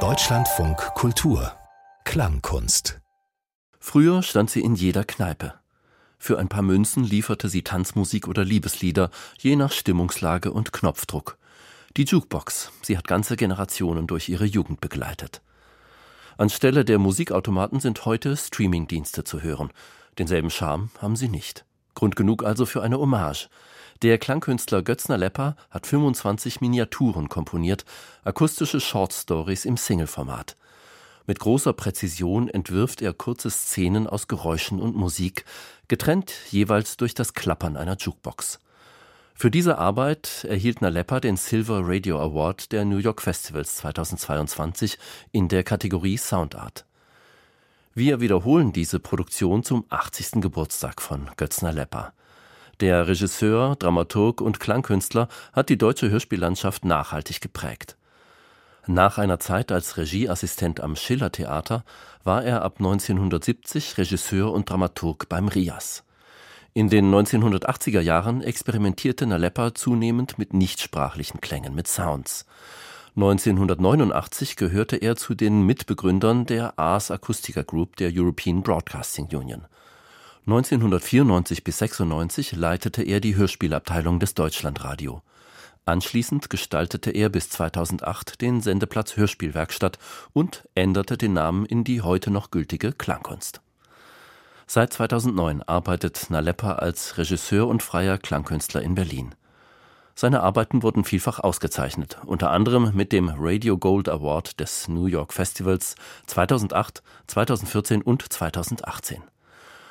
Deutschlandfunk Kultur Klangkunst Früher stand sie in jeder Kneipe. Für ein paar Münzen lieferte sie Tanzmusik oder Liebeslieder, je nach Stimmungslage und Knopfdruck. Die Jukebox, sie hat ganze Generationen durch ihre Jugend begleitet. Anstelle der Musikautomaten sind heute Streamingdienste zu hören. Denselben Charme haben sie nicht. Grund genug also für eine Hommage. Der Klangkünstler Götzner Lepper hat 25 Miniaturen komponiert, akustische Shortstories im Singleformat. Mit großer Präzision entwirft er kurze Szenen aus Geräuschen und Musik, getrennt jeweils durch das Klappern einer Jukebox. Für diese Arbeit erhielt Naleppa den Silver Radio Award der New York Festivals 2022 in der Kategorie Soundart. Wir wiederholen diese Produktion zum 80. Geburtstag von Götz Naleppa. Der Regisseur, Dramaturg und Klangkünstler hat die deutsche Hörspiellandschaft nachhaltig geprägt. Nach einer Zeit als Regieassistent am Schillertheater war er ab 1970 Regisseur und Dramaturg beim RIAS. In den 1980er Jahren experimentierte Naleppa zunehmend mit nichtsprachlichen Klängen, mit Sounds. 1989 gehörte er zu den Mitbegründern der Ars Acustica Group der European Broadcasting Union. 1994 bis 96 leitete er die Hörspielabteilung des Deutschlandradio. Anschließend gestaltete er bis 2008 den Sendeplatz Hörspielwerkstatt und änderte den Namen in die heute noch gültige Klangkunst. Seit 2009 arbeitet Naleppa als Regisseur und freier Klangkünstler in Berlin. Seine Arbeiten wurden vielfach ausgezeichnet, unter anderem mit dem Radio Gold Award des New York Festivals 2008, 2014 und 2018.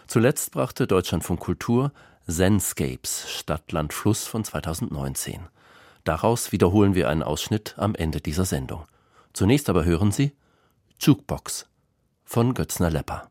Zuletzt brachte Deutschlandfunk Kultur Zenscapes Stadt, Land, Fluss von 2019. Daraus wiederholen wir einen Ausschnitt am Ende dieser Sendung. Zunächst aber hören Sie Jukebox von Götzner Lepper.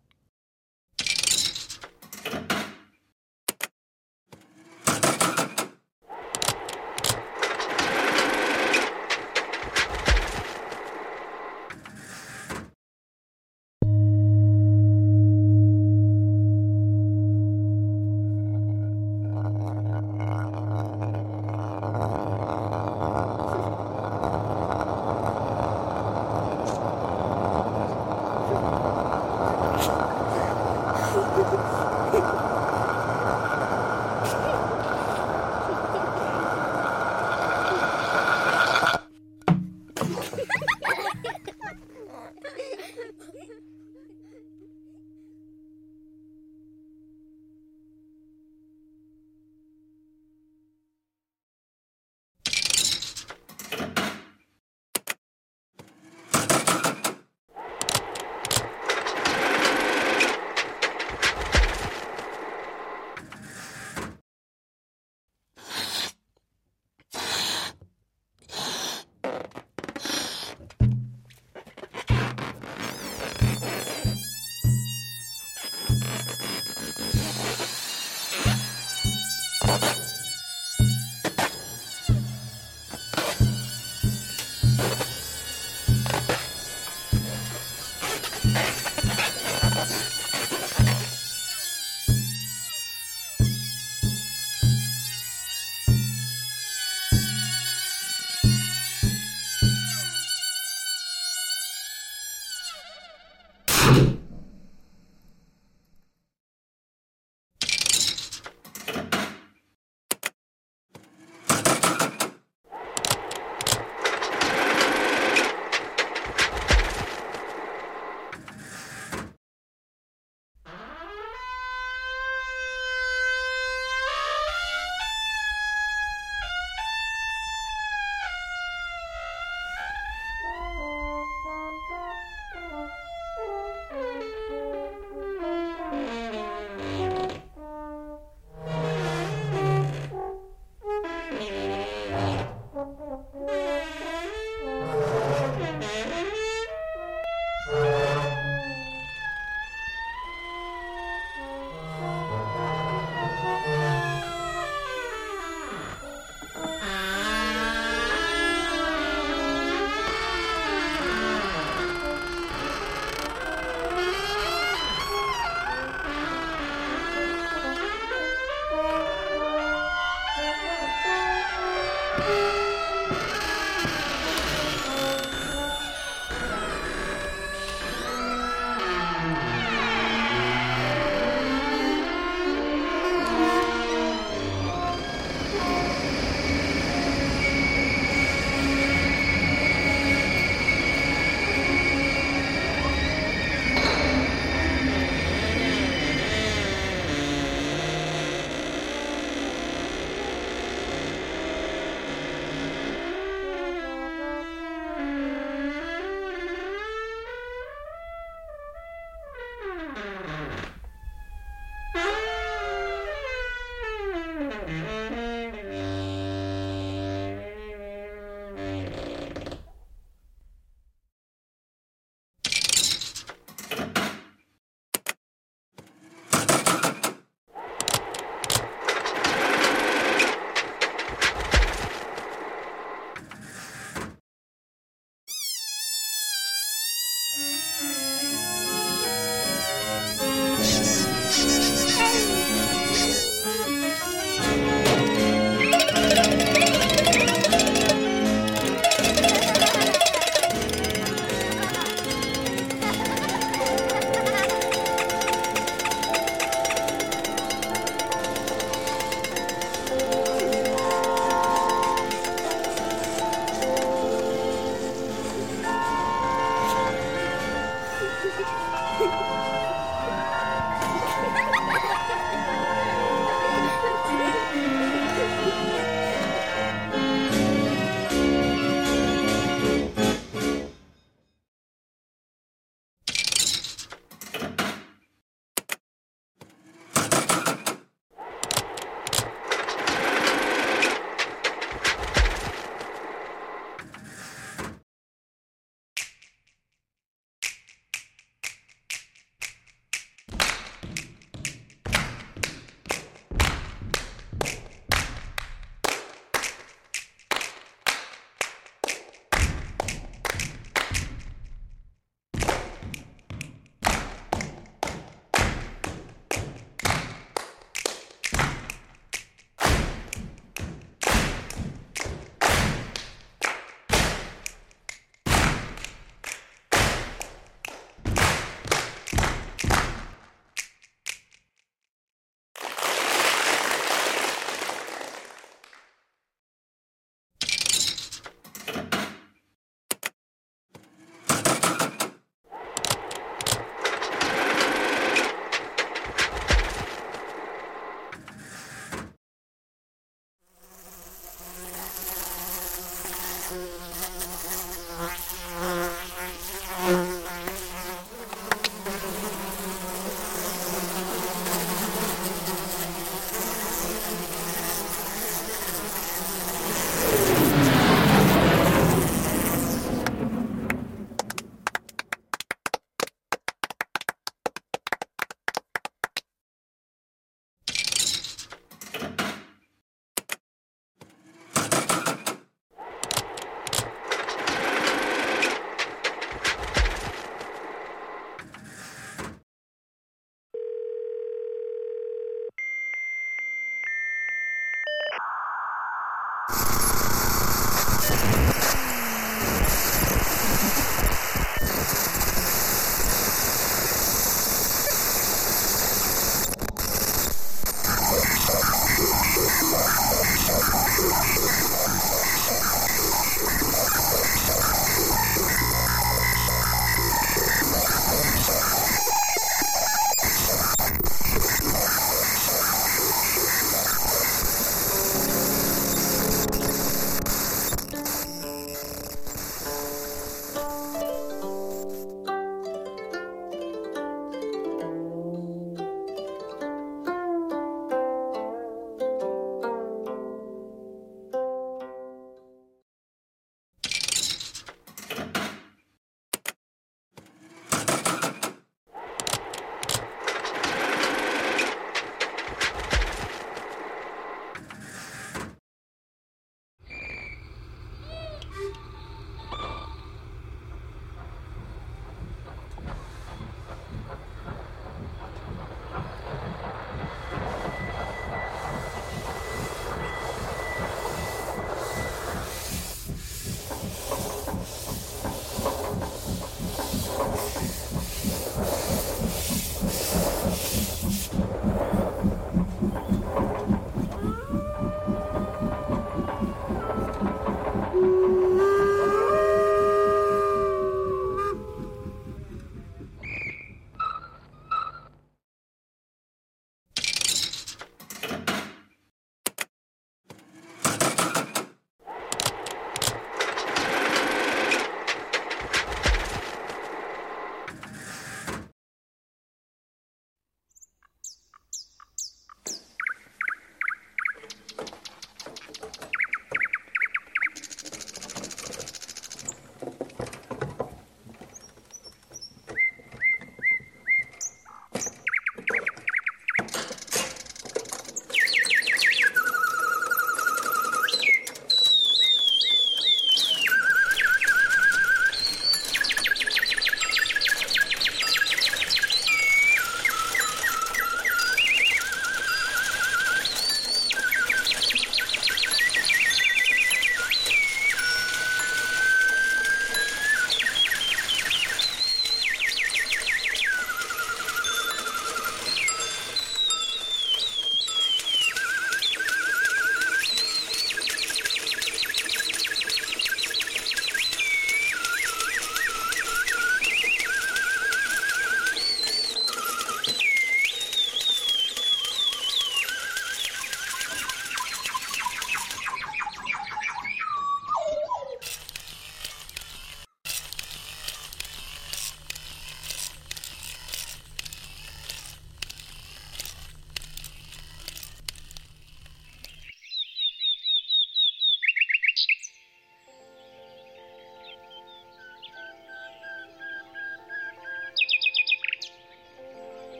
Bye.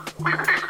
Ha ha ha!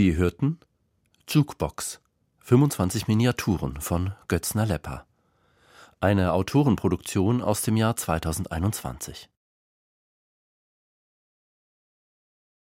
Sie hörten Jukebox 25 Miniaturen von Götzner Lepper. Eine Autorenproduktion aus dem Jahr 2021.